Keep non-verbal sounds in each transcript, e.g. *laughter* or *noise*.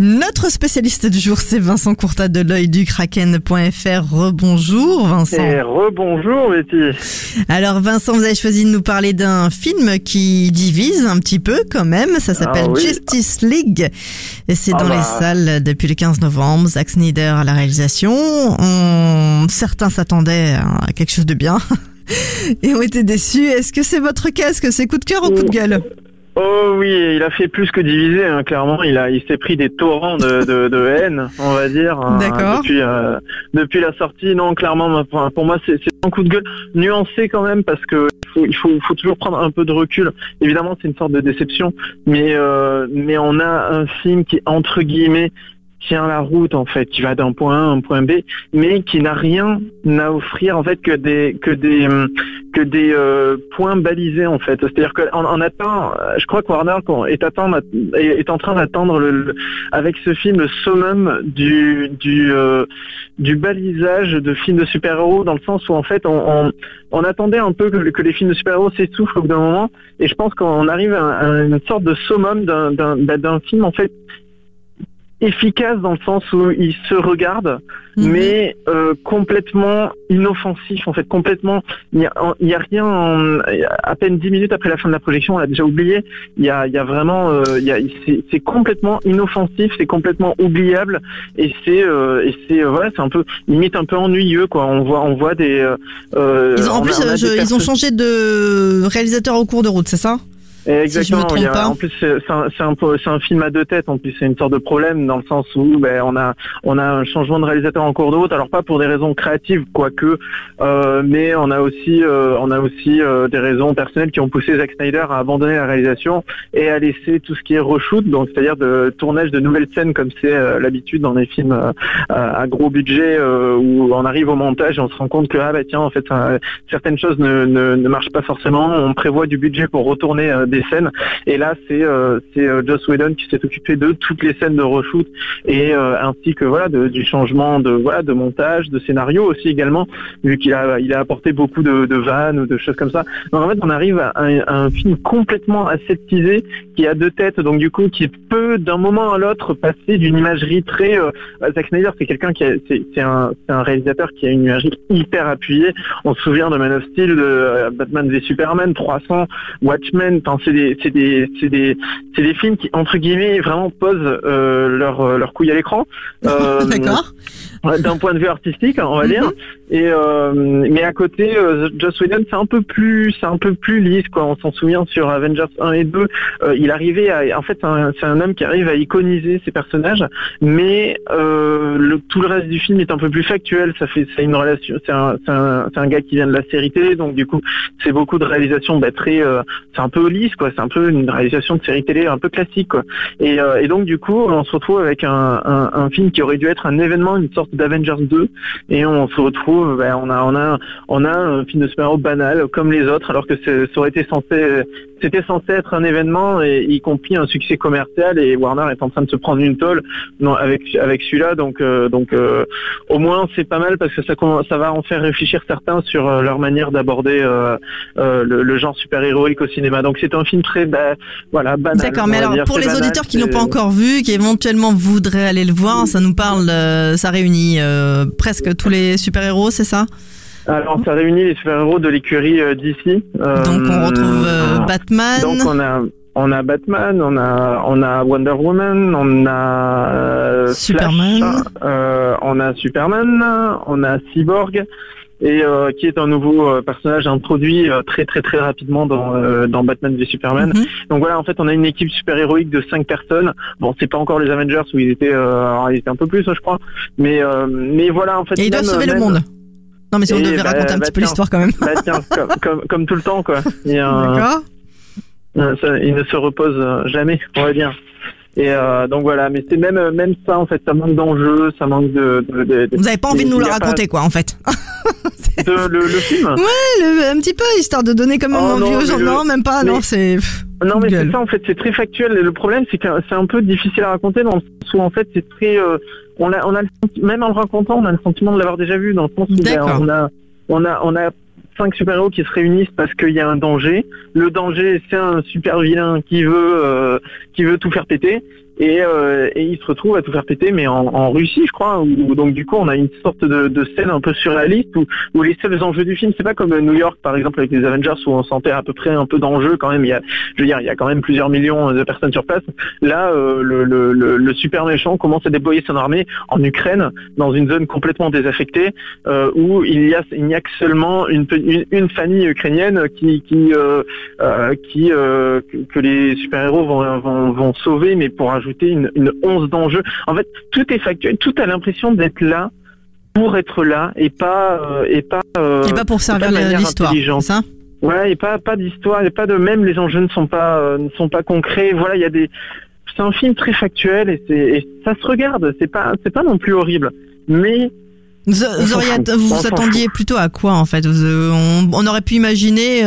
Notre spécialiste du jour, c'est Vincent Courtat de l'œil du kraken.fr. Rebonjour Vincent. Et rebonjour Betty. Alors Vincent, vous avez choisi de nous parler d'un film qui divise un petit peu quand même. Ça s'appelle Ah oui. Justice League. Et c'est Ah dans bah. les salles depuis le 15 novembre. Zack Snyder à la réalisation. On- Certains s'attendaient à quelque chose de bien. *laughs* Et ont été déçus. Est-ce que c'est votre cas? Est-ce que c'est coup de cœur ou coup de gueule? Oh oui, il a fait plus que diviser, hein, clairement. Il a, il s'est pris des torrents de, de, de haine, on va dire. hein. Depuis, euh, depuis la sortie, non, clairement, pour, moi, c'est un coup de gueule nuancé quand même parce que il faut, il faut, il faut toujours prendre un peu de recul. Évidemment, c'est une sorte de déception, mais, euh, mais on a un film qui entre guillemets tient la route en fait, qui va d'un point A à un point B, mais qui n'a rien à offrir en fait que des que des hum, que des euh, points balisés en fait. C'est-à-dire qu'on on atteint, euh, je crois que Warner est, atteint, est, en train d'atteindre le, avec ce film le summum du du euh, du balisage de films de super-héros dans le sens où en fait on, on, attendait un peu que, les films de super-héros s'essoufflent au bout d'un moment et je pense qu'on arrive à, à une sorte de summum d'un bah, d'un film en fait efficace dans le sens où il se regarde Mhm. mais euh, complètement inoffensif en fait complètement il y a, il y a rien en- à peine dix minutes après la fin de la projection on l'a déjà oublié il y a, il y a vraiment euh, c'est, complètement inoffensif c'est complètement oubliable et c'est euh, et c'est euh, voilà c'est un peu limite un peu ennuyeux quoi on voit on voit des Ils ont, en on a- plus, on des ils ont changé de réalisateur au cours de route, c'est ça? Exactement. trompe il y a- pas. En plus, c'est un, film à deux têtes. En plus, c'est une sorte de problème dans le sens où ben, on a on a un changement de réalisateur en cours de route. Alors pas pour des raisons créatives, quoique, euh, mais on a aussi euh, on a aussi euh, des raisons personnelles qui ont poussé Zack Snyder à abandonner la réalisation et à laisser tout ce qui est reshoot, donc c'est-à-dire de tournage de nouvelles scènes comme c'est l'habitude dans les films à gros budget où on arrive au montage et on se rend compte que ah bah tiens en fait certaines choses ne, ne, ne marchent pas forcément. On prévoit du budget pour retourner euh, scènes et là, c'est euh, c'est euh, Joss Whedon qui s'est occupé de toutes les scènes de reshoot et euh, ainsi que voilà de- du changement de voilà de montage, de scénario aussi également, vu qu'il a il a apporté beaucoup de, vannes ou de choses comme ça. Donc en fait, on arrive à un, film complètement aseptisé qui a deux têtes, donc du coup qui peut d'un moment à l'autre passer d'une imagerie très euh, Zack Snyder, c'est quelqu'un qui c'est un un réalisateur qui a une imagerie hyper appuyée. On se souvient de Man of Steel, de Batman v Superman, 300, Watchmen. C'est des c'est des c'est des c'est des films qui entre guillemets vraiment posent euh, leur leur couille à l'écran. *laughs* Euh, D'accord. D'un point de vue artistique, on va Mhm. dire. Euh, mais à côté, euh, Joss Whedon, c'est un peu plus, c'est un peu plus lisse. On s'en souvient sur Avengers 1 et 2, euh, il arrivait à, en fait, c'est un, homme qui arrive à iconiser ses personnages, mais euh, tout le reste du film est un peu plus factuel. Ça fait, c'est une relation, c'est un, gars qui vient de la série télé, donc du coup, c'est beaucoup de réalisations bah, très, c'est un peu lisse, quoi. C'est un peu une réalisation de série télé un peu classique. Et, donc du coup, on se retrouve avec un film qui aurait dû être un événement, une sorte d'Avengers 2, et on se retrouve, ben, on a, on a, on a un film de super-héros banal comme les autres, alors que ça aurait été censé, c'était censé être un événement et y compris un succès commercial. Et Warner est en train de se prendre une tôle non, avec avec celui-là, donc euh, donc euh, au moins c'est pas mal parce que ça va en faire réfléchir certains sur euh, leur manière d'aborder euh, le, le genre super-héroïque au cinéma. Donc c'est un film très, voilà, banal. D'accord, mais alors pour les banal, auditeurs qui l'ont pas encore vu, qui éventuellement voudraient aller le voir, ça nous parle, ça réunit presque tous les super-héros, c'est ça? Alors, ça réunit les super-héros de l'écurie euh, DC. Euh, Donc on retrouve euh, Batman. Donc on a on a Batman, on a on a Wonder Woman, on a euh, Superman. on a Superman, on a Cyborg et qui est un nouveau personnage introduit très très très rapidement dans dans Batman v Superman. Mhm. Donc voilà, en fait, on a une équipe super héroïque de cinq personnes. Bon, c'est pas encore les Avengers où ils étaient euh, alors, ils étaient un peu plus, je crois, mais euh, mais voilà, en fait. Et ils doivent sauver le monde. Non mais si on devait bah, raconter un bah, petit peu l'histoire quand même. Bah tiens, *laughs* comme, comme, comme tout le temps, quoi. Un- D'accord. euh, il ne se repose euh, jamais, on va dire. Et euh, donc voilà, mais c'est même même ça en fait, ça manque d'enjeu, ça manque de. de, de- de- Vous avez pas envie de nous le pas- raconter quoi en fait. de- le, le film. *laughs* Le- un petit peu histoire de donner quand même Oh envie aux gens. le- Non même pas. mais- Non c'est. Non, mais c'est ça, en fait, c'est très factuel. Et le problème, c'est que c'est un peu difficile à raconter dans le sens où, en fait, c'est très. euh, on a, on a le même en le racontant, on a le sentiment de l'avoir déjà vu, dans le sens où ben, on a, on a, on a cinq super-héros qui se réunissent parce qu'il y a un danger. Le danger, c'est un super vilain qui veut, euh, qui veut tout faire péter. Et, euh, et il se retrouve à tout faire péter, mais en, Russie, je crois. Où, donc du coup, on a une sorte de, scène un peu surréaliste où, où les seuls enjeux du film, c'est pas comme New York, par exemple, avec les Avengers, où on sentait à peu près un peu d'enjeu quand même. Il y a, je veux dire, il y a quand même plusieurs millions de personnes sur place. Là, euh, le, super méchant commence à déployer son armée en Ukraine, dans une zone complètement désaffectée, euh, où il a, n'y a que seulement une, famille ukrainienne que, les super-héros vont, vont, vont sauver, mais pour ajouter une, une once d'enjeu. En fait, tout est factuel, tout a l'impression d'être là pour être là et pas euh, et pas euh, Et pas pour servir l'histoire, ça? Ouais, et pas pas d'histoire, et pas de même les enjeux ne sont pas euh, ne sont pas concrets. Voilà, il y a des c'est un film très factuel et c'est et ça se regarde, c'est pas c'est pas non plus horrible. Mais Vous, vous auriez- vous vous attendiez plutôt à quoi en fait? On, on aurait pu imaginer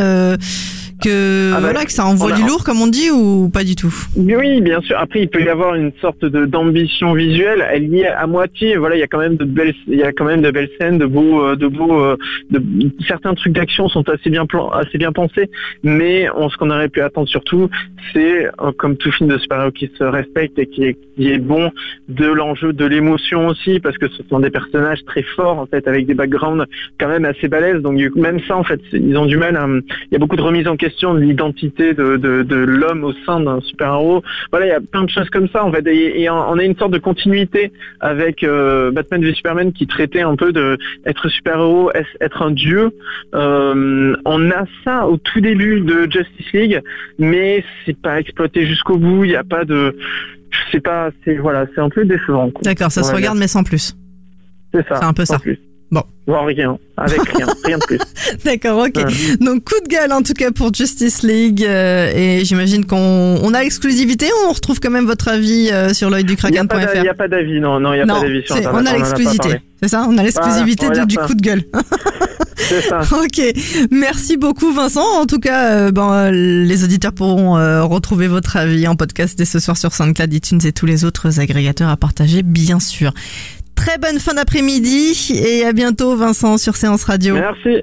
que Ah bah, voilà que ça envoie du lourd comme on dit ou pas du tout? Oui, bien sûr. Après, il peut y avoir une sorte de d'ambition visuelle. Elle y est à moitié. Voilà, il y a quand même de belles il y a quand même de belles scènes, de beaux euh, de beaux euh, de, certains trucs d'action sont assez bien plan, assez bien pensés. Mais on, ce qu'on aurait pu attendre surtout, c'est euh, comme tout film de super-héros qui se respecte et qui est qui est bon de l'enjeu, de l'émotion aussi, parce que ce sont des personnages très forts en fait, avec des backgrounds quand même assez balèzes. Donc même ça en fait, ils ont du mal. À, il y a beaucoup de remise en question de l'identité de, de, de l'homme au sein d'un super-héros. Voilà, il y a plein de choses comme ça en fait. Et, et on a une sorte de continuité avec euh, Batman v Superman qui traitait un peu de être super-héros, être un dieu. Euh, on a ça au tout début de Justice League, mais c'est pas exploité jusqu'au bout. Il n'y a pas de, je sais pas, c'est voilà, c'est un peu décevant. D'accord, ça se regarde mais sans plus. C'est ça. C'est un peu ça. Plus. Bon. Voire rien, avec rien, rien de plus. *laughs* *laughs* D'accord, ok. Ouais. Donc coup de gueule en tout cas pour Justice League euh, et j'imagine qu'on on a l'exclusivité. On retrouve quand même votre avis euh, sur l'œil du Il n'y a pas kraken.fr. d'avis, non, non, il n'y a Non, pas d'avis sur Internet. on a l'exclusivité. C'est ça, on a l'exclusivité du ça. coup de gueule. *laughs* *laughs* C'est ça. Ok, merci beaucoup Vincent. En tout cas, euh, ben, les auditeurs pourront euh, retrouver votre avis en podcast dès ce soir sur SoundCloud, iTunes et tous les autres agrégateurs à partager, bien sûr. Très bonne fin d'après-midi et à bientôt Vincent sur Séance Radio. Merci.